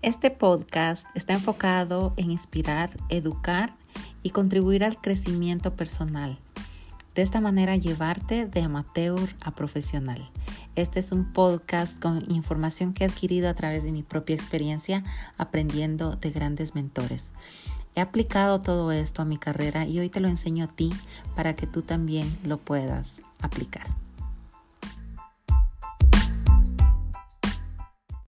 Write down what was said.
Este podcast está enfocado en inspirar, educar y contribuir al crecimiento personal. De esta manera llevarte de amateur a profesional. Este es un podcast con información que he adquirido a través de mi propia experiencia aprendiendo de grandes mentores. He aplicado todo esto a mi carrera y hoy te lo enseño a ti para que tú también lo puedas aplicar.